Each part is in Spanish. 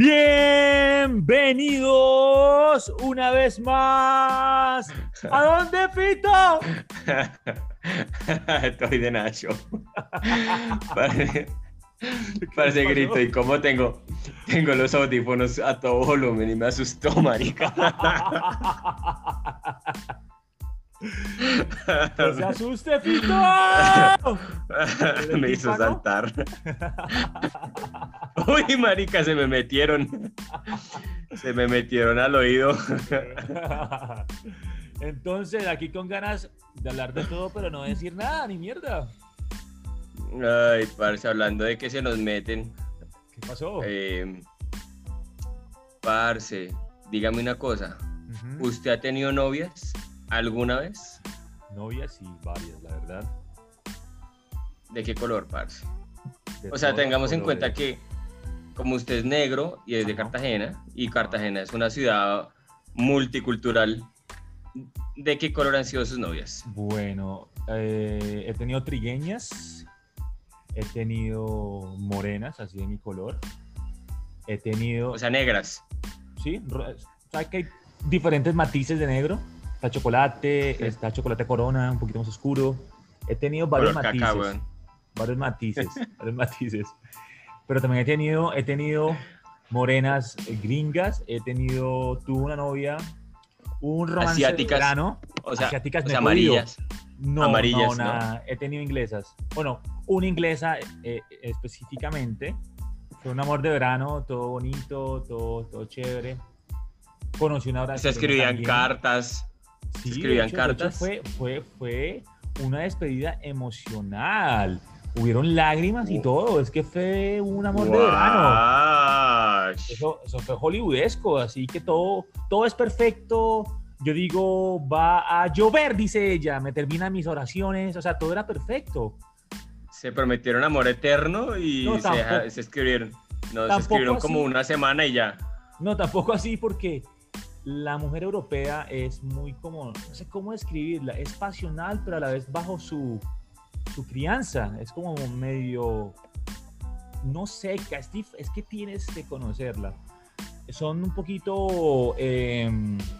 Bienvenidos una vez más. ¿A dónde, Fito? Estoy de Nacho. Parece, parece grito y como tengo, tengo los audífonos a todo volumen y me asustó, marica. No se asuste, Fito. me hizo saltar. Uy, marica, se me metieron. Se me metieron al oído. Entonces, aquí con ganas de hablar de todo, pero no decir nada, ni mierda. Ay, parce, hablando de que se nos meten. ¿Qué pasó? Eh, parce, dígame una cosa. ¿Usted ha tenido novias alguna vez? Novias y varias, la verdad. ¿De qué color, parce? De O sea, tengamos en cuenta que como usted es negro y es de. Cartagena, y Cartagena es una ciudad multicultural, ¿de qué color han sido sus novias? Bueno, eh, he tenido trigueñas, he tenido morenas, así de mi color. He tenido, O sea, negras. sí, sabes que hay diferentes matices de negro. Está chocolate, Sí. está chocolate corona, un poquito más oscuro. He tenido varios Color matices, caca, weón. varios matices, varios matices. Pero también he tenido, he tenido morenas eh, gringas, he tenido, tuve una novia, un romance Asiáticas, de verano, O sea, asiáticas o sea, amarillas. No, Amarillas, no, ¿no? He tenido inglesas. Bueno, una inglesa eh, específicamente. Fue un amor de verano, todo bonito, todo, todo chévere. Conocí una Se brasileña escribían también. cartas. Sí, de escribían hecho cartas. Fue, fue, fue una despedida emocional. Hubieron lágrimas y todo. Es que fue un amor de verano. Eso, eso fue hollywoodesco, así que todo, todo es perfecto. Yo digo, va a llover, dice ella, me terminan mis oraciones, o sea, todo era perfecto. Se prometieron amor eterno y No, se, se escribieron. No, se escribieron como así. una semana y ya. No, tampoco así porque la mujer europea es muy como, no sé cómo describirla, es pasional, pero a la vez bajo su, su crianza, es como medio, no seca, es, es que tienes que conocerla. Son un poquito, eh,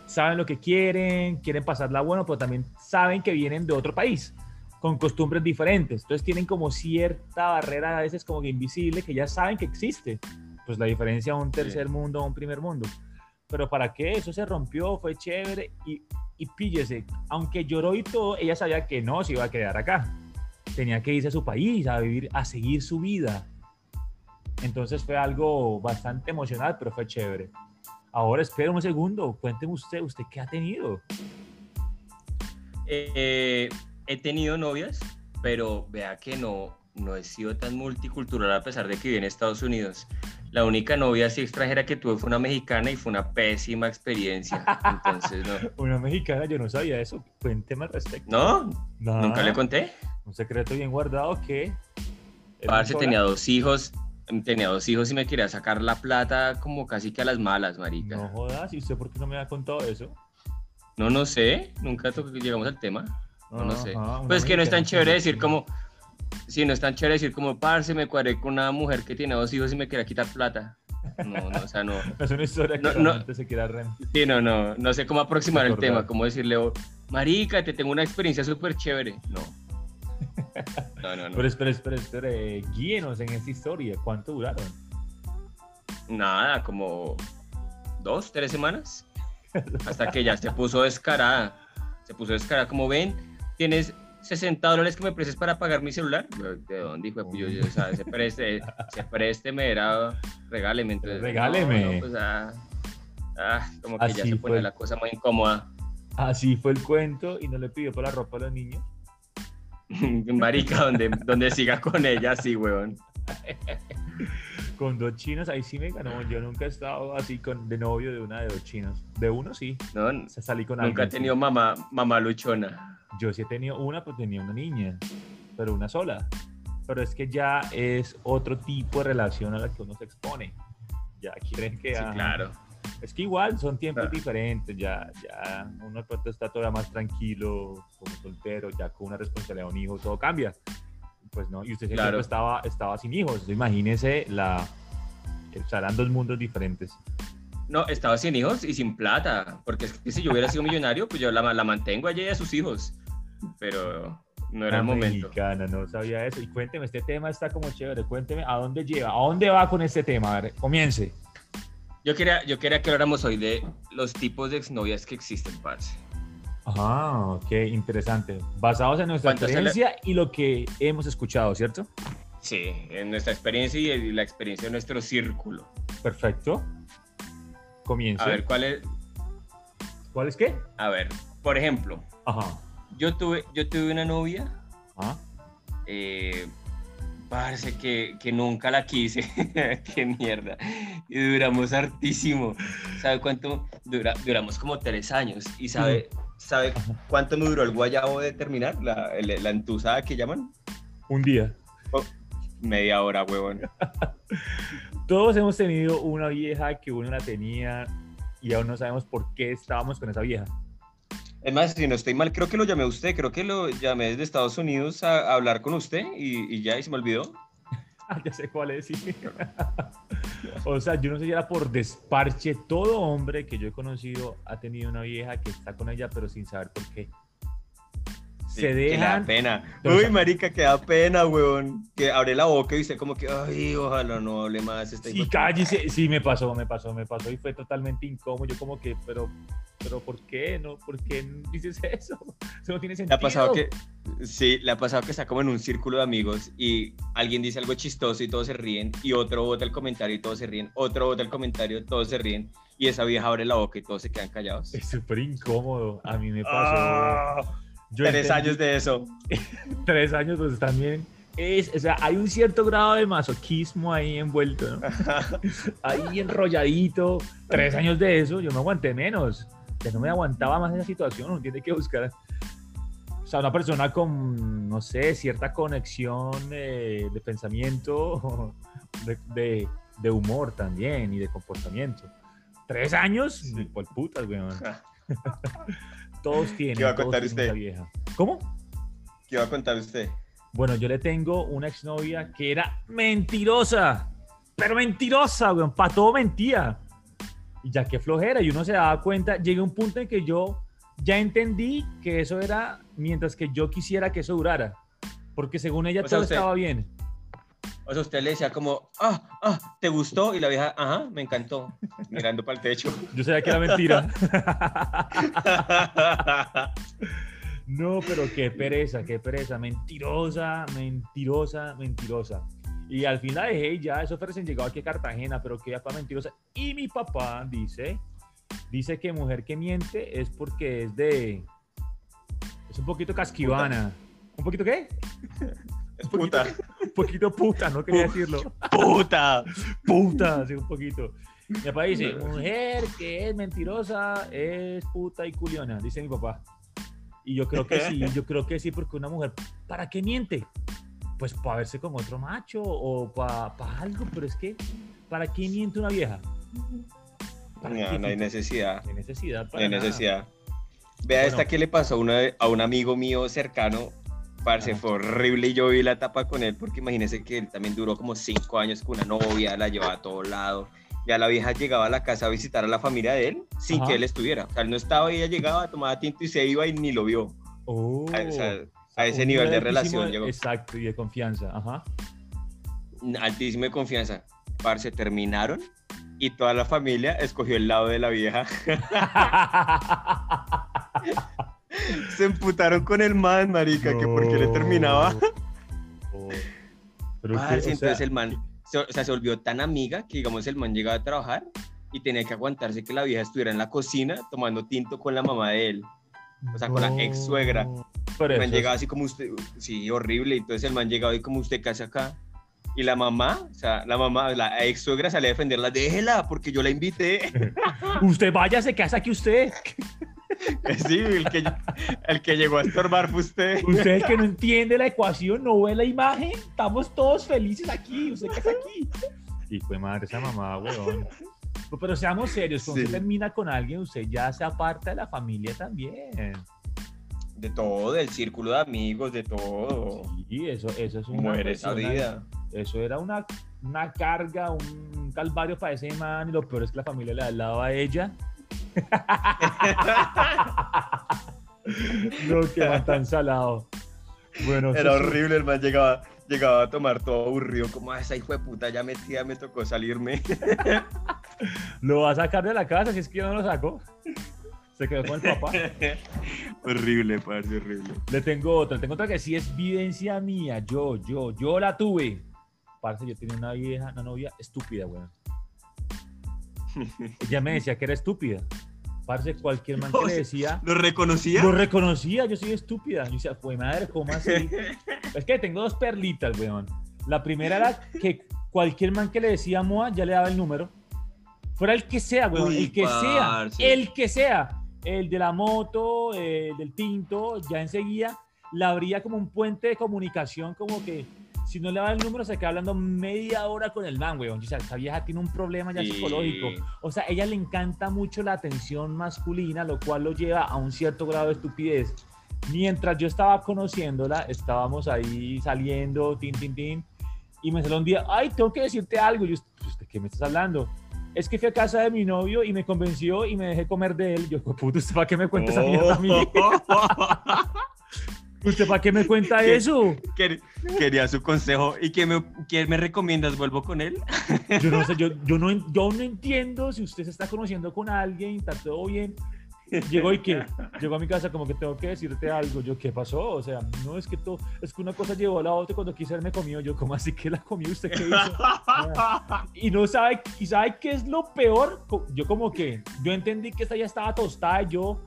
saben lo que quieren, quieren pasarla bueno, pero también saben que vienen de otro país, con costumbres diferentes. Entonces tienen como cierta barrera a veces como que invisible, que ya saben que existe. Pues la diferencia a un tercer mundo, a un primer mundo. Pero ¿para qué? Eso se rompió, fue chévere y, y píllese, aunque lloró y todo, ella sabía que no se iba a quedar acá. Tenía que irse a su país, a vivir, a seguir su vida. Entonces fue algo bastante emocional, pero fue chévere. Ahora espera un segundo, cuénteme usted, ¿usted qué ha tenido? Eh, he tenido novias, pero vea que no, no he sido tan multicultural a pesar de que viví en Estados Unidos. La única novia así extranjera que tuve fue una mexicana y fue una pésima experiencia. Entonces, no. Una mexicana, yo no sabía eso. Cuénteme al respecto. ¿No? Nada. ¿Nunca le conté? Un secreto bien guardado que... Parce tenía dos hijos, tenía dos hijos y me quería sacar la plata como casi que a las malas, marica. No No, jodas, ¿y usted por qué no me ha contado eso? no, sé, nunca llegamos al tema. No, no sé. Pues que no es tan chévere decir como, sí, no es tan chévere decir como, parce, me cuadré con una mujer que tiene dos hijos y me quería quitar plata. No, no, o sea, no. Es una historia que No, no. se quiera rem. Sí, no, no, no sé cómo aproximar el tema, cómo decirle, oh, marica, te tengo una experiencia súper chévere. No. No, no, no. Pero espere, espere, espere, guíenos en esta historia. ¿Cuánto duraron? Nada, como dos, tres semanas. Hasta que ya se puso descarada. Se puso descarada. Como ven, tienes 60 dólares que me prestes para pagar mi celular. Yo, ¿De dónde, hijo puyo? Yo, o sea, se preste, se preste, me era, regáleme. Entonces, Regáleme. no, no, pues, ah, ah, como que ya se pone la cosa muy incómoda. Así fue el cuento y no le pidió para la ropa a los niños. Marica, donde, donde siga con ella, sí, weón. Con dos chinos, ahí sí me ganó. Yo nunca he estado así con, de novio de una de dos chinos. De uno sí. No, salí con nunca he alguien, sí. tenido mamá, mamá luchona. Yo sí he tenido una, pues tenía una niña, pero una sola. Pero es que ya es otro tipo de relación a la que uno se expone. Ya quieren que... Sí, claro. Es que igual son tiempos Claro. diferentes, ya, ya uno pronto está todavía más tranquilo, como soltero, ya con una responsabilidad de un hijo, todo cambia. Pues no, y usted siempre Claro. estaba, estaba sin hijos, entonces imagínese la, O sea, eran dos mundos diferentes. No, estaba sin hijos y sin plata, porque es que si yo hubiera sido millonario, pues yo la, la mantengo allí a sus hijos, pero no era el momento. Mexicana, no sabía eso. Y cuénteme, este tema está como chévere, cuénteme, ¿a dónde lleva? ¿A dónde va con este tema? A ver, comience. Yo quería, yo quería que habláramos hoy de los tipos de exnovias que existen, parce. Ah, ok, interesante. Basados en nuestra experiencia y lo que hemos escuchado, ¿cierto? Sí, en nuestra experiencia y la experiencia de nuestro círculo. Perfecto. Comienza. A ver, ¿cuál es? ¿Cuál es qué? A ver, por ejemplo, Ajá. yo tuve, yo tuve una novia, Ajá. eh, parece que, que nunca la quise, qué mierda, y duramos hartísimo. ¿Sabe cuánto? Dura, duramos como tres años, y sabe, ¿sabe cuánto me duró el guayabo de terminar? La, la entusada que llaman. Un día. Oh, media hora, huevón. Todos hemos tenido una vieja que uno la tenía y aún no sabemos por qué estábamos con esa vieja. Es más, si no estoy mal, creo que lo llamé a usted, creo que lo llamé desde Estados Unidos a, a hablar con usted y, y ya, y se me olvidó. Ah, ya sé cuál es, sí. o sea, yo no sé si era por desparche. Todo hombre que yo he conocido ha tenido una vieja que está con ella, pero sin saber por qué. Sí, Se que da pena. Uy, marica, que da pena, weón. Que abre la boca y usted como que, ay, ojalá no hable más. Este Sí, cállese. Sí, me pasó, me pasó, me pasó y fue totalmente incómodo. Yo como que, pero, pero ¿por qué? No, ¿por qué dices eso? Eso no tiene Le sentido. ha pasado que, sí, le ha pasado que está como en un círculo de amigos y alguien dice algo chistoso y todos se ríen y otro bota el comentario y todos se ríen, otro bota el comentario, todos se ríen y esa vieja abre la boca y todos se quedan callados. Es súper incómodo. A mí me pasó. Ah, Yo tres entendí- años de eso. Tres años, pues también. Es, o sea, hay un cierto grado de masoquismo ahí envuelto, ¿no? Ahí enrolladito. Tres años de eso, yo no aguanté menos. Ya no me aguantaba más esa situación. Uno tiene que buscar. O sea, una persona con, no sé, cierta conexión eh, de pensamiento, de, de- de humor también y de comportamiento. ¿Tres años? Sí. Por putas, weón. Todos tienen. ¿Qué va a contar usted? vieja. ¿Cómo? ¿Qué va a contar usted? Bueno, yo le tengo una exnovia que era mentirosa, pero mentirosa, weón, para todo mentía. Y ya que flojera, y uno se daba cuenta, llegué a un punto en que yo ya entendí que eso era mientras que yo quisiera que eso durara. Porque según ella O sea, todo usted- estaba bien. O sea, usted le decía como, ah, ah, ¿te gustó? Y la vieja, ajá, me encantó, mirando para el techo. Yo sabía que era mentira. No, pero qué pereza, qué pereza. Mentirosa, mentirosa, mentirosa. Y al fin la dejé y ya, eso fue recién llegado aquí a Cartagena, pero que para mentirosa. Y mi papá dice, dice que mujer que miente es porque es de... Es un poquito casquivana. ¿Un poquito qué? Es puta, Un poquito puta, no quería decirlo. puta. Puta, sí, un poquito. Mi papá dice, mujer que es mentirosa es puta y culiona, dice mi papá. Y yo creo que sí, yo creo que sí, porque una mujer, ¿para qué miente? Pues para verse con otro macho o para algo, pero es que, ¿para qué miente una vieja? ¿Para No, no hay necesidad. No hay necesidad. No Para hay nada. necesidad. Vea Bueno. esta que le pasó a, una- a un amigo mío cercano. Parce, fue horrible y yo vi la etapa con él porque imagínese que él también duró como cinco años con una novia, la llevaba a todo lado. Ya la vieja llegaba a la casa a visitar a la familia de él sin Ajá. que él estuviera. O sea, él no estaba, ella llegaba, tomaba tinto y se iba y ni lo vio. Oh, o sea, a ese nivel de altísimo relación llegó. Exacto, y de confianza. Ajá. Altísima de confianza. Parce, terminaron y toda la familia escogió el lado de la vieja. se emputaron con el man, marica, que porque le terminaba. Oh. Pero Parce, que, o sea, entonces el man, se, o sea, se volvió tan amiga que, digamos, el man llegaba a trabajar y tenía que aguantarse que la vieja estuviera en la cocina tomando tinto con la mamá de él. o sea, con la ex suegra. Pero El man llegaba así como usted, sí, horrible. Entonces el man llegaba y como usted casi acá. Y la mamá, o sea, la mamá, la ex suegra salía a defenderla, déjela, porque yo la invité. Usted vaya, se casa aquí usted. sí, el que, el que llegó a estorbar fue usted. Usted es que no entiende la ecuación, no ve la imagen. Estamos todos felices aquí. Usted casa aquí. Y fue madre esa mamá, weón. Pero seamos serios, cuando Sí. usted termina con alguien, usted ya se aparta de la familia también. De todo, del círculo de amigos, de todo. Sí, eso, eso es una Muere esa vida. Eso era una, una carga, un calvario para ese man y lo peor es que la familia le lado a ella. no, que man tan salado. Bueno, Era horrible, el man llegaba, llegaba a tomar todo aburrido, como "Ah, esa hijo de puta ya metida, me tocó salirme. Lo va a sacar de la casa si es que yo no lo saco. Se quedó con el papá. horrible, parce, horrible. Le tengo otra, le tengo otra que sí es vivencia mía. Yo, yo, yo la tuve. Parce, yo tenía una vieja, una novia estúpida, weón. Ella me decía que era estúpida. Parce, cualquier man que le decía, ¿Lo reconocía? lo reconocía, yo soy estúpida. Yo decía, fue madre, ¿cómo así? es que tengo dos perlitas, weón. La primera era que cualquier man que le decía Moa ya le daba el número. Fuera el que sea, weón, Uy, el que sea, el que sea. El de la moto, el del tinto, ya enseguida le abría como un puente de comunicación, como que si no le daba el número se queda hablando media hora con el man, weón. O sea, esa vieja tiene un problema ya Sí. psicológico. O sea, a ella le encanta mucho la atención masculina, lo cual lo lleva a un cierto grado de estupidez. Mientras yo estaba conociéndola, estábamos ahí saliendo, tin, tin, tin, y me salió un día, ay, tengo que decirte algo. Y yo, ¿de qué me estás hablando? Es que fui a casa de mi novio y me convenció y me dejé comer de él. Yo, puto, ¿usted para qué me cuenta esa mierda a mí? ¿Usted para qué me cuenta eso? Quer- Quería su consejo. ¿Y qué me, qué me recomiendas? ¿Vuelvo con él? Yo no sé, yo, yo, no, yo no entiendo si usted se está conociendo con alguien, está todo bien. Llegó y que llegó a mi casa como que tengo que decirte algo. Yo, ¿qué pasó? O sea, no es que todo, es que una cosa llevó a la otra cuando quise me comió. Yo, ¿cómo así que la comió usted? ¿Qué hizo? Y no sabe, y sabe qué es lo peor. Yo como que, yo entendí que esta ya estaba tostada yo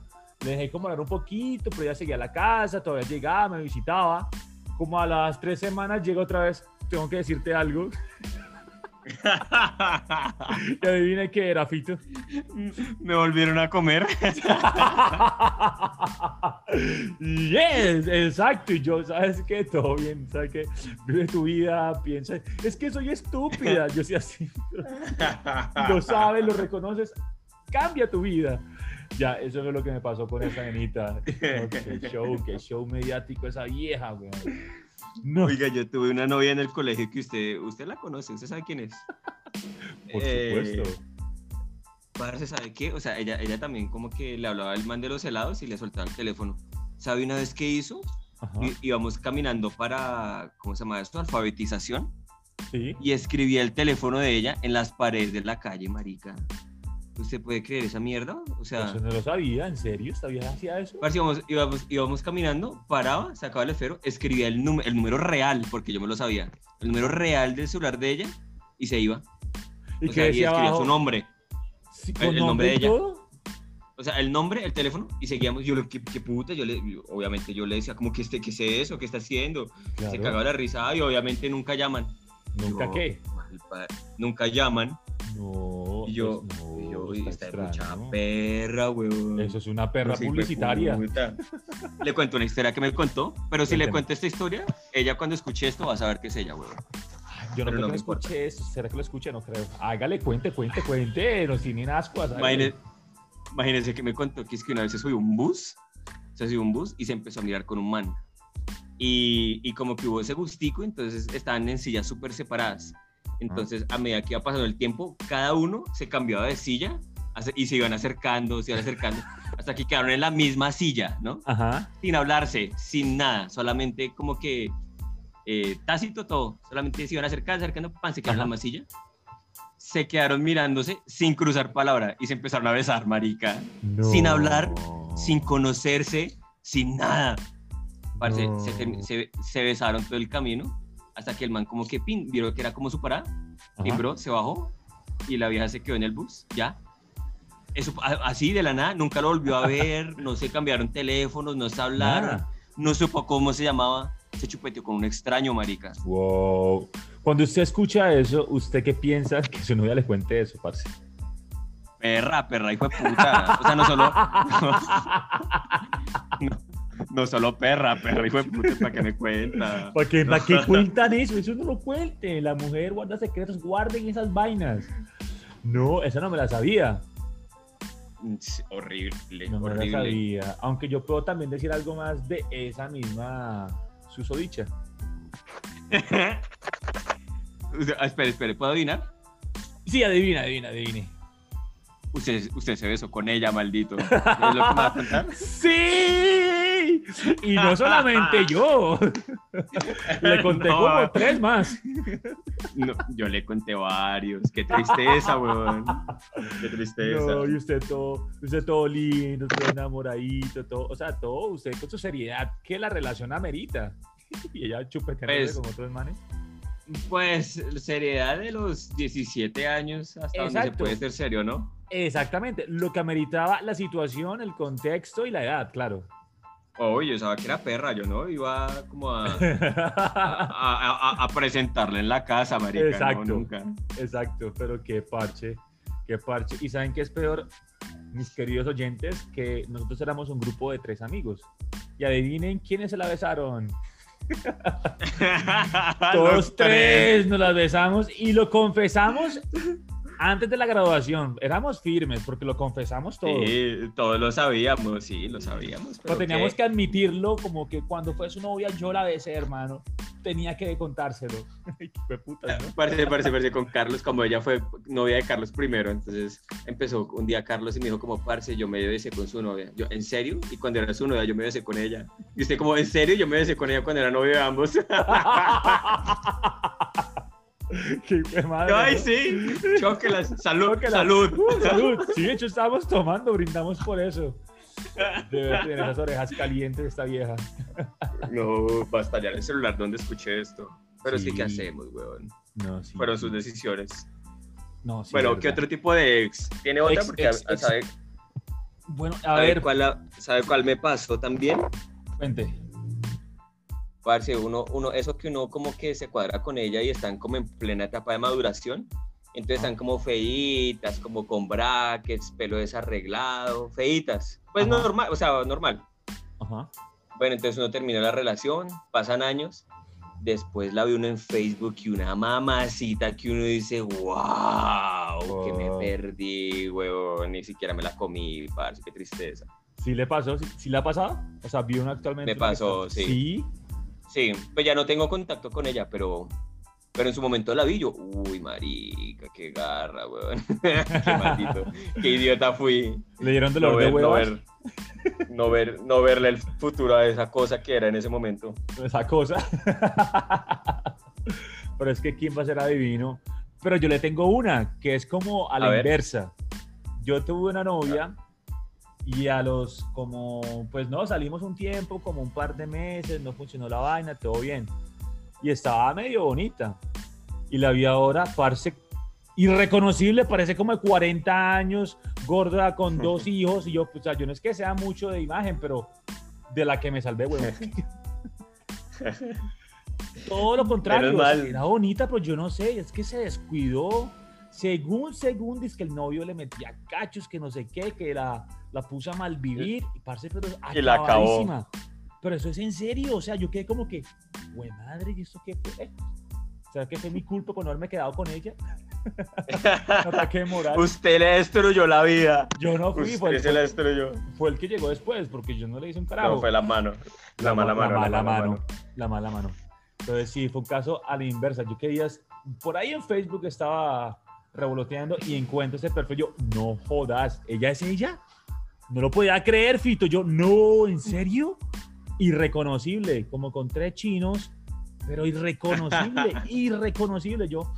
le dejé como hablar un poquito, pero ella seguía a la casa, todavía llegaba, me visitaba. Como a las tres semanas llega otra vez, tengo que decirte algo. Y adivine qué era, Fito. me volvieron a comer. yes, exacto. Y yo, ¿sabes qué? Todo bien, ¿sabes qué? Vive tu vida, piensa. Es que soy estúpida. Yo soy así. Lo sabes, lo reconoces. Cambia tu vida. Ya, eso es lo que me pasó con esa nenita. No, qué show, qué show mediático esa vieja, weón. No, Oiga, yo tuve una novia en el colegio que usted, usted la conoce, usted sabe quién es. por Eh, supuesto. Parce, ¿sabe qué? O sea, ella, ella también como que le hablaba al man de los helados y le soltaba el teléfono. ¿Sabe una vez qué hizo? Ajá, Íbamos caminando para, ¿cómo se llama esto? Alfabetización. sí. Y escribía el teléfono de ella en las paredes de la calle, marica. ¿Usted puede creer esa mierda? O sea, Eso no lo sabía, ¿en serio? ¿Esta vieja hacía eso? parce, íbamos, íbamos, íbamos caminando, paraba, sacaba el esfero, escribía el, número el número real, porque yo me lo sabía, el número real del celular de ella y se iba. ¿Y o qué sea, y decía escribía abajo? su nombre. Sí, el- ¿con el nombre de y ella. todo? O sea, el nombre, el teléfono, y seguíamos. Yo, ¿qué, qué puta? Yo le, yo- obviamente, yo le decía, como que este, ¿qué es eso? ¿Qué está haciendo? Se Claro. cagaba la risa, y obviamente nunca llaman. ¿Nunca Yo, qué? Nunca llaman. No, Y yo, pues no, y yo, está "Uy, esta es mucha extraño. perra, weón. Eso es una perra de publicitaria. Le cuento una historia que me contó, pero si le cuento esta historia, ella cuando escuche esto va a saber que es ella, weón. Yo no Pero creo no que me escuche esto. ¿Será que lo escuche? No creo. Hágale, cuente, cuente, cuente. No tienen ascuas. Imagínese que me contó que es que una vez se subió un bus, se subió un bus y se empezó a mirar con un man. Y, y como que hubo ese gustico, entonces estaban en sillas súper separadas. Entonces, a medida que iba pasando el tiempo, cada uno se cambiaba de silla y se iban acercando, se iban acercando, hasta que quedaron en la misma silla, ¿no? Ajá. Sin hablarse, sin nada, solamente como que eh, tácito todo, solamente se iban acercando, acercando, pan, se quedaron en Ajá. la misma silla. Se quedaron mirándose sin cruzar palabra y se empezaron a besar, marica. Sin hablar, sin conocerse, sin nada. Parce, No. se, se- se besaron todo el camino hasta que el man como que pin, vieron que era como su parada, Ajá. timbró, se bajó y la vieja se quedó en el bus, ya. Eso, así de la nada, nunca lo volvió a ver, no se cambiaron teléfonos, no se hablaron, Nada. no supo cómo se llamaba, se chupeteó con un extraño, marica. Wow. Cuando usted escucha eso, ¿usted qué piensa que su novia le cuente eso, parce? Perra, perra, hijo de puta. O sea, no solo, no, no solo perra, perra, hijo de puta, ¿para qué me cuenta? ¿Para qué, ¿Para qué cuentan eso? Eso no lo cuente. La mujer guarda secretos, guarden esas vainas. No, esa no me la sabía. Horrible, No me la sabía. Aunque yo puedo también decir algo más de esa misma susodicha. Sea, espere, espere, ¿puedo adivinar? Sí, adivina, adivina, adivine. Usted, usted se besó con ella, maldito. ¿Es lo que me va a contar? ¡Sí! Y no solamente yo. Le conté No. como tres más. No, yo le conté varios. Qué tristeza, weón. Qué tristeza. No, y usted todo, usted todo lindo, todo enamoradito, todo, o sea, todo, usted con su seriedad, que la relación amerita. Y ella chupeteándose Pues, con otros manes. Pues seriedad de los 17 años hasta donde se Exacto. puede ser serio, ¿no? Exactamente, lo que ameritaba la situación, el contexto y la edad, claro. Oh, yo sabía que era perra, yo no iba como a, a, a- a- a presentarle en la casa, marica. Exacto. No, nunca. Exacto, pero qué parche, qué parche. ¿Y saben qué es peor, mis queridos oyentes? Que nosotros éramos un grupo de tres amigos. Y adivinen quiénes se la besaron. Todos tres nos las besamos y lo confesamos antes de la graduación. Éramos firmes porque lo confesamos todo. Sí, todos lo sabíamos, sí, lo sabíamos. Pero teníamos ¿qué? que admitirlo como que cuando fue su novia yo la besé, hermano. Tenía que contárselo. Qué putas, ¿no? Parece, parece, parece con Carlos, como ella fue novia de Carlos primero, entonces empezó un día Carlos y me dijo como, parce, yo me besé con su novia. Yo, ¿en serio? Y cuando era su novia, yo me besé con ella. Y usted como, ¿en serio? Yo me besé con ella cuando era novio de ambos. Qué madre, Ay, ¿no? sí, chóquelas, salud, Chóquelas. salud. Uh, salud. Sí, de hecho estábamos tomando, brindamos por eso. Debe tener esas orejas calientes esta vieja. No, para estallar el celular donde escuché esto. Pero sí, Sí. ¿qué hacemos, weón? No, sí. Fueron sus decisiones. No, sí, bueno, ¿qué otro tipo de ex? ¿Tiene otra? Ex, Porque ex, a- ex. sabe, Bueno, a sabe ver, cuál, ¿sabe cuál me pasó también? cuente. Parce, uno, uno, eso que uno como que se cuadra con ella y están como en plena etapa de maduración. Entonces están como feitas, como con brackets, pelo desarreglado, feitas. Pues Ajá. normal, o sea, normal. Ajá. Bueno, entonces uno termina la relación, pasan años, después la ve uno en Facebook y una mamacita que uno dice, wow, que me perdí, huevón, ni siquiera me la comí, parce, qué tristeza. ¿Sí le pasó? ¿Sí, sí le ha pasado? O sea, vio una actualmente. Me pasó, sí. Sí. Sí, pues ya no tengo contacto con ella, pero, pero en su momento la vi yo, uy, marica, qué garra, weón. qué maldito, qué idiota fui. ¿Le dieron dolor No de ver, no ver, no ver, no verle el futuro a esa cosa que era en ese momento. esa cosa. Pero es que quién va a ser adivino. Pero yo le tengo una que es como a la ver. inversa. Yo tuve una novia y a los como, pues no, salimos un tiempo, como un par de meses, no funcionó la vaina, todo bien. Y estaba medio bonita. Y la vi ahora, parce, irreconocible, parece como de 40 años, gorda, con dos hijos. Y yo, pues, o sea, yo no es que sea mucho de imagen, pero de la que me salvé, huevón. Todo lo contrario, era bonita, pero yo no sé, es que se descuidó. Según, según, dice que el novio le metía cachos, que no sé qué, que la, la puso a malvivir, y parce, pero Y la acabó. Pero eso es en serio, o sea, yo quedé como que, güey, madre, ¿y esto qué fue? ¿Será que fue mi culpa por no haberme quedado con ella? Ataque moral. Usted le destruyó la vida. Yo no fui, fue Usted el, se la destruyó. fue el que llegó después, porque yo no le hice un carajo. No, fue la mano. La, mala mano. La mala la mano. La mala mano. Entonces sí, fue un caso a la inversa. Yo quería, por ahí en Facebook estaba revoloteando y encuentro ese perfil. Yo, no jodas, ¿ella es ella? No lo podía creer, Fito. Yo, no, ¿en serio? Irreconocible, como con tres chinos, pero irreconocible, irreconocible. Yo,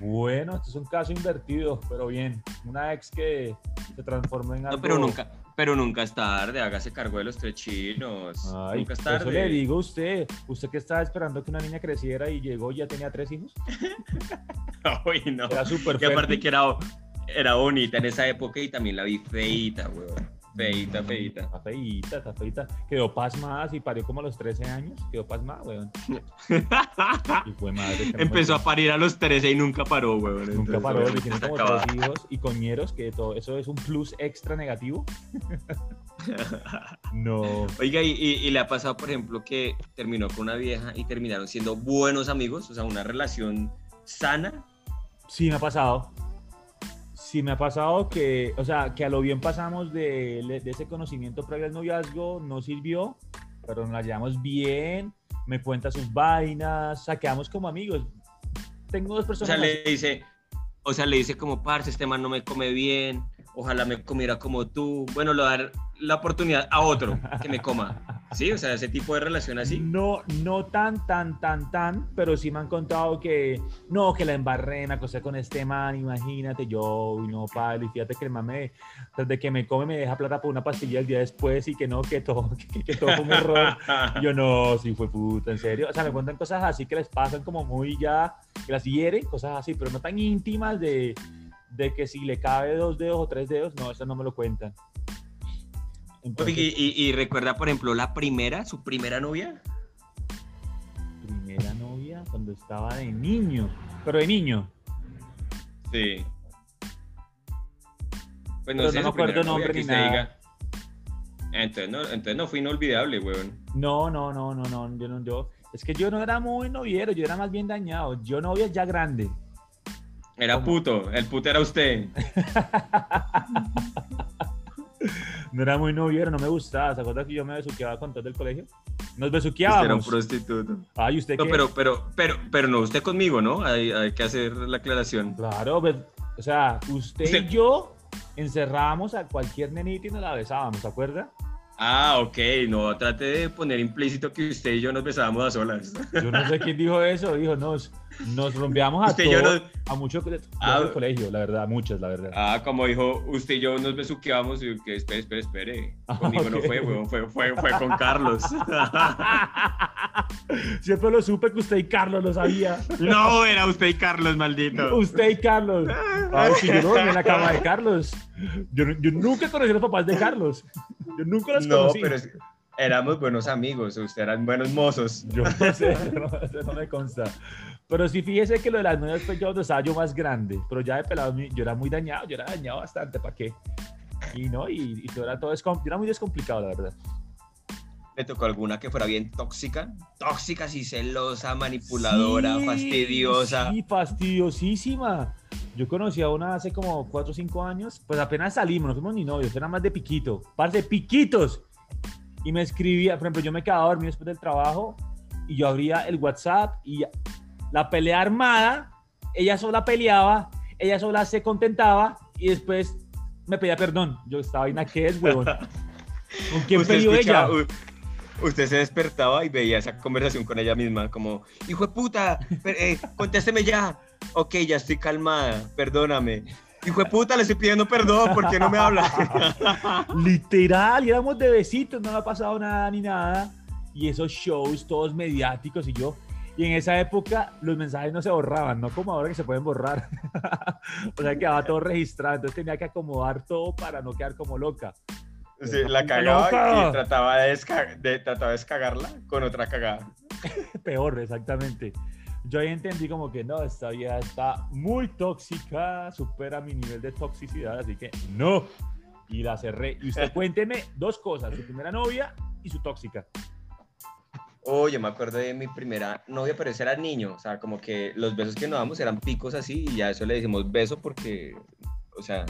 bueno, esto es un caso invertido, pero bien. Una ex que se transformó en algo... No, pero nunca, pero nunca es tarde. Hágase cargo de los tres chinos. Ay, nunca es por eso le tarde. digo a usted, usted que estaba esperando que una niña creciera y llegó y ya tenía tres hijos. Uy, no. Era súper Y aparte que era, era bonita en esa época y también la vi feita, weón. Feita, feita. Está feíta, está feíta. Quedó pasmada y parió como a los 13 años. Quedó pasmada, weón. Y fue madre. no Empezó a parir a los 13 y nunca paró, weón. Nunca paró, y tiene como tres hijos y coñeros, que todo eso es un plus extra negativo. No. Oiga, y, y- y le ha pasado, por ejemplo, que terminó con una vieja y terminaron siendo buenos amigos, o sea, una relación sana. Sí me ha pasado. Sí me ha pasado que, o sea, que a lo bien pasamos de, de ese conocimiento previo al noviazgo, no sirvió, pero nos la llevamos bien, me cuenta sus vainas, o sea, quedamos como amigos. Tengo dos O personas. sea, así. le dice, o sea, le dice como, parce, este man no me come bien, ojalá me comiera como tú. Bueno, le dar la oportunidad a otro que me coma. Sí, o sea, ese tipo de relación así. No, no tan, tan, tan, tan, pero sí me han contado que no, que la embarré, me con este man, imagínate, yo, y no, padre, y fíjate que el man me, desde que me come me deja plata por una pastilla el día después y que no, que todo, que, todo fue un error. Yo no, sí fue puta, en serio. O sea, me cuentan cosas así que les pasan como muy ya, que las hieren, cosas así, pero no tan íntimas de, de que si le cabe dos dedos o tres dedos, no, eso no me lo cuentan. Entonces, y, y, y, recuerda, por ejemplo, la primera, su primera novia. Primera novia cuando estaba de niño, pero de niño. Sí. Pues no, sé, no me acuerdo nombre ni nada. Diga. Entonces no, entonces no fue inolvidable, weón. No, no, no, no, no, yo no, yo. Es que yo no era muy noviero, yo era más bien dañado. Yo novia ya grande. Era ¿Cómo? puto, el puto era usted. no era muy noviero, no me gustaba. ¿Se acuerda que yo me besuqueaba con todo el colegio? Nos besuqueábamos. Usted era un prostituto. Ay, ¿usted no, qué? pero, pero, pero, pero no usted conmigo, ¿no? Hay, hay que hacer la aclaración. Claro, pues, o sea, usted, usted, y yo encerrábamos a cualquier nenita y nos la besábamos, ¿se acuerda? Ah, ok, no, trate de poner implícito que usted y yo nos besábamos a solas. Yo no sé quién dijo eso, dijo, nos, nos rompeamos a usted todos, no... a muchos ah, del colegio, la verdad, muchas, la verdad. Ah, como dijo, usted y yo nos besuqueábamos y que espere, espere, espere. Conmigo okay. no fue, weón, fue, fue, fue con Carlos. Siempre lo supe que usted y Carlos lo sabía. No, era usted y Carlos, maldito. Usted y Carlos. Ay, si yo no en la cama de Carlos. Yo, yo nunca conocí a los papás de Carlos. Yo nunca los no, conocí. pero es, éramos buenos amigos, ustedes eran buenos mozos. Yo no sé, eso no, eso no me consta. Pero sí, fíjese que lo de las novias fue yo cuando estaba yo más grande, pero ya de pelado yo era muy dañado, yo era dañado bastante, ¿para qué? Y no, y, y todo era todo, yo era muy descomplicado, la verdad. ¿Le tocó alguna que fuera bien tóxica? Tóxica, sí, celosa, manipuladora, sí, fastidiosa. Sí, fastidiosísima. Yo conocí a una hace como 4 o 5 años, pues apenas salimos, no fuimos ni novios, era más de piquito, par de piquitos. Y me escribía, por ejemplo, yo me quedaba dormido después del trabajo y yo abría el WhatsApp y la pelea armada, ella sola peleaba, ella sola se contentaba y después me pedía perdón. Yo estaba en ¿qué es, huevón? ¿Con quién peleó ella? Usted se despertaba y veía esa conversación con ella misma, como, hijo de puta, eh, contésteme ya. Ok, ya estoy calmada, perdóname. Hijo de puta, le estoy pidiendo perdón, ¿por qué no me habla? Literal, éramos de besitos, no me ha pasado nada ni nada. Y esos shows todos mediáticos y yo, y en esa época los mensajes no se borraban, no como ahora que se pueden borrar. o sea, quedaba todo registrado, entonces tenía que acomodar todo para no quedar como loca. Sí, la cagaba loca. y trataba de, de, trataba de descagarla con otra cagada. Peor, exactamente. Yo ahí entendí como que no, esta vida está muy tóxica, supera mi nivel de toxicidad, así que no. Y la cerré. Y usted cuénteme dos cosas, su primera novia y su tóxica. Oh, yo me acuerdo de mi primera novia, pero ese era niño. O sea, como que los besos que nos damos eran picos así y ya eso le decimos beso porque, o sea,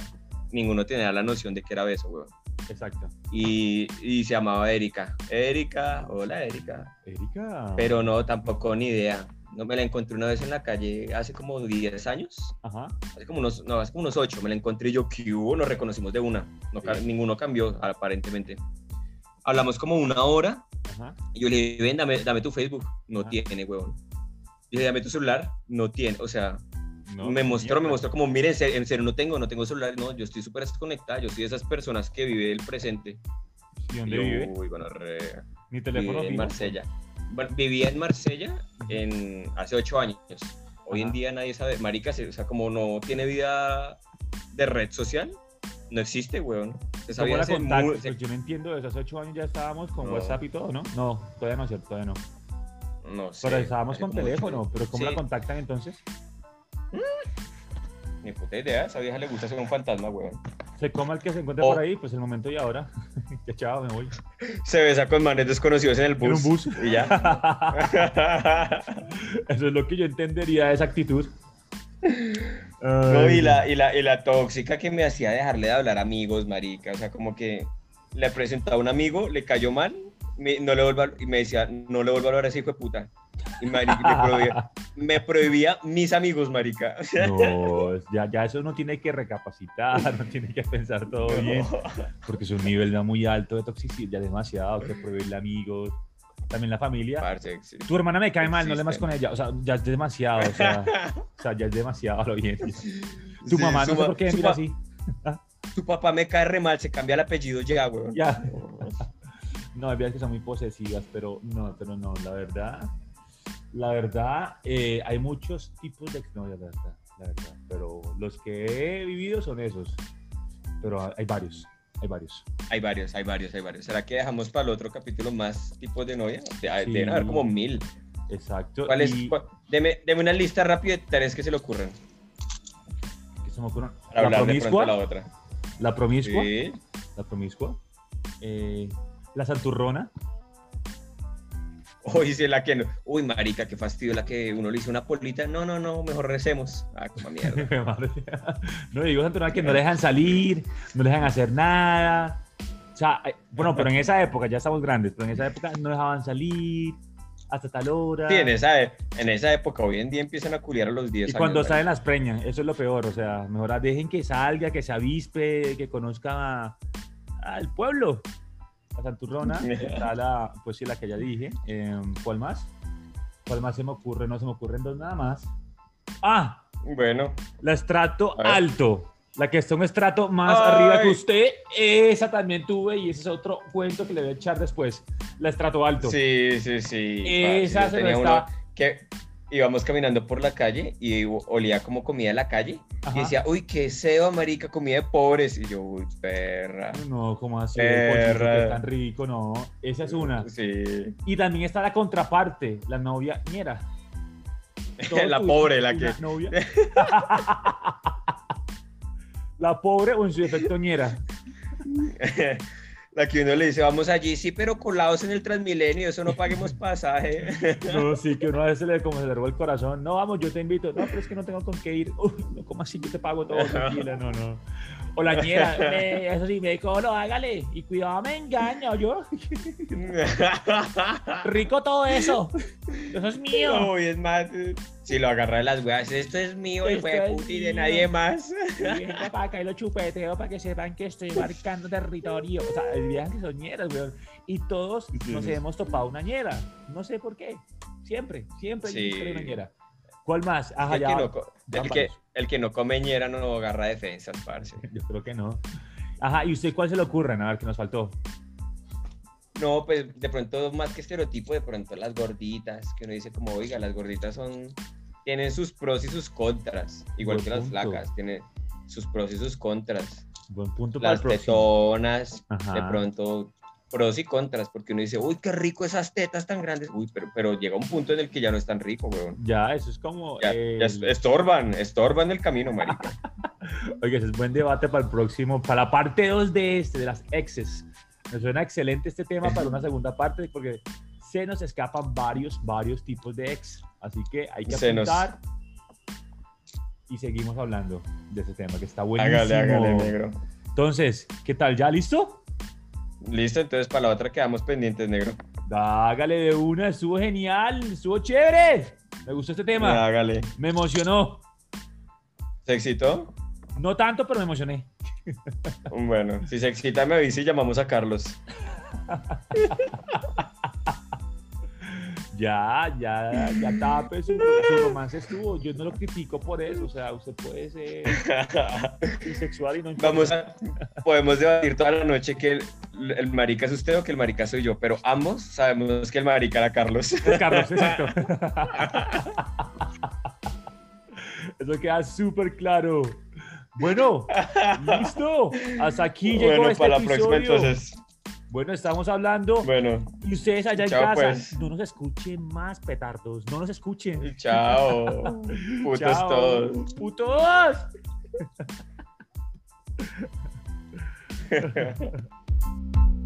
ninguno tenía la noción de que era beso, weón. Exacto. Y, y, se llamaba Erika. Erika, hola Erika. Erika. Pero no, tampoco ni idea. No me la encontré una vez en la calle hace como 10 años. Ajá. Hace como unos, no, hace como unos 8. Me la encontré yo, que hubo, nos reconocimos de una. No, sí. Ninguno cambió, aparentemente. Hablamos como una hora. Ajá. Y yo le dije, ven, dame, dame tu Facebook. No Ajá. tiene, huevón. Y dije, dame tu celular. No tiene. O sea, no, me mostró, me mostró como, mire, en serio, no tengo, no tengo celular, no, yo estoy súper desconectada, yo soy de esas personas que vive el presente. ¿Y dónde yo, vive? Uy, bueno, re, ¿Mi teléfono En Marsella. Vivía en Marsella en, hace ocho años. Hoy Ajá. en día nadie sabe, marica, o sea, como no tiene vida de red social, no existe, weón. Se sabía hace muy, pues yo no entiendo, desde hace ocho años ya estábamos con no. WhatsApp y todo, ¿no? No, todavía no es cierto, todavía no. No sé. Pero estábamos con teléfono, pero ¿cómo sí. la contactan entonces? Ni puta idea, a esa vieja le gusta ser un fantasma, weón. Se coma el que se encuentre oh. por ahí, pues el momento y ahora. ya chao, me voy. Se besa con manes desconocidos en el bus. En un bus. Y ya. Eso es lo que yo entendería de esa actitud. No, y la, y, la, y la tóxica que me hacía dejarle de hablar amigos, marica. O sea, como que le presentaba a un amigo, le cayó mal, me, no le vuelvo a, y me decía, no le vuelvo a hablar a ese hijo de puta. Y marica, le prohibía, me prohibía mis amigos, marica. No, ya, ya eso no tiene que recapacitar, no tiene que pensar todo bien, porque es un nivel ya muy alto de toxicidad, ya demasiado, que prohibirle amigos, también la familia. Parce, sí. Tu hermana me cae mal, no le más con ella, o sea, ya es demasiado, o sea, o sea, ya es demasiado lo bien. Tu Sí, mamá, no sé por qué mira así. Tu papá me cae re mal, se cambia el apellido ya, weón. Ya. No, hay veces que son muy posesivas, pero no, pero no, la verdad, la verdad, eh, hay muchos tipos de exnovias, la verdad, la verdad, pero los que he vivido son esos, pero hay varios, hay varios. Hay varios, hay varios, hay varios. ¿Será que dejamos para el otro capítulo más tipos de novia? Sí. Deben haber como mil. Exacto. ¿Cuál es? y cuál- Deme, deme una lista rápida de tareas que se le ocurren. que se me ocurren. Para La promiscua, la otra. la promiscua, Sí. la promiscua, eh, la santurrona, Uy, sí, la que no. Uy, marica, qué fastidio la que uno le hizo una polita. No, no, no, mejor recemos. Ah, como mierda. No digo santurrona que no dejan salir, no dejan hacer nada. O sea, eh, bueno, pero en esa época, ya estamos grandes, pero en esa época no dejaban salir hasta tal hora. Sí, en esa, e- en esa época, hoy en día empiezan a culiar a los 10 y años. cuando salen las preñan, eso es lo peor. O sea, mejor dejen que salga, que se avispe, que conozca al pueblo. La santurrona, está la, pues sí, la que ya dije. Eh, ¿Cuál más? ¿Cuál más se me ocurre? No se me ocurren dos nada más. Ah, Bueno, La estrato alto. La que está un estrato más Ay. arriba que usted. Esa también tuve y ese es otro cuento que le voy a echar después. La estrato alto. sí, sí, sí. Esa parce, se yo lo tenía está- uno que íbamos caminando por la calle y olía como comida de la calle. Ajá. Y decía, uy, qué seo, marica, comida de pobres. Y yo, uy, perra. No, como así? Perra. Es tan rico, no. Esa es una. Sí. Y también está la contraparte, la novia ñera. La pobre, la que. novia. la pobre o en su defecto ñera. La que uno le dice, vamos allí, sí, pero colados en el Transmilenio, eso no paguemos pasaje. No, sí, que uno a veces le, como se le el corazón. No, vamos, yo te invito. No, pero es que no tengo con qué ir. Uy, no, ¿cómo así? Yo te pago todo, tranquila. No, no. O la ñera, "Eh, eso sí, me dijo, no, hágale. Y cuidado, me engaño yo. Rico todo eso. Eso es mío. Uy, es más, si lo agarra de las weas, esto es mío, hijo de puta, y de nadie más. Y para acá y lo chupeteo para que sepan que estoy marcando territorio. O sea, el viaje que son ñeras, weón. Y todos nos Sí. hemos topado una ñera. No sé por qué. Siempre, siempre hay Sí. una ñera. ¿Cuál más? Ajá, el, ya. que no, el, que, el que no come ñera no agarra defensas, parce. Yo creo que no. Ajá, ¿y usted cuál se le ocurre? A ver, qué nos faltó. No, pues de pronto más que estereotipo, de pronto las gorditas, que uno dice como, oiga, las gorditas son, tienen sus pros y sus contras, igual Buen que las punto. flacas, tienen sus pros y sus contras. Buen punto para el Las tetonas, de pronto pros y contras, porque uno dice, uy, qué rico esas tetas tan grandes, uy, pero, pero llega un punto en el que ya no es tan rico, weón. Ya, eso es como. Ya, el- ya es- estorban, estorban el camino, marica. Oiga, ese es buen debate para el próximo, para la parte 2 de este, de las exes. Me suena excelente este tema para una segunda parte porque se nos escapan varios, varios tipos de ex. Así que hay que apuntar y seguimos hablando de ese tema que está buenísimo. hágale, hágale, negro. Entonces, ¿qué tal? ¿Ya listo? Listo, entonces para la otra quedamos pendientes, negro. Hágale de una, estuvo genial, estuvo chévere. Me gustó este tema, Hágale. me emocionó. ¿Se excitó? No tanto, pero me emocioné. Bueno, si se excita me avisa y llamamos a Carlos. Ya, ya, ya tape su, su romance estuvo. Yo no lo critico por eso. O sea, usted puede ser bisexual y no importa. Vamos a, podemos debatir toda la noche que el, el marica es usted o que el marica soy yo, pero ambos sabemos que el marica era Carlos. Es Carlos, exacto. Eso queda súper claro. Bueno, listo. Hasta aquí llegó bueno, este para la próxima entonces. Bueno, estamos hablando. Bueno, Y ustedes allá en casa, pues. no nos escuchen más petardos. No nos escuchen. chao. Putos Chao. todos. ¡Putos!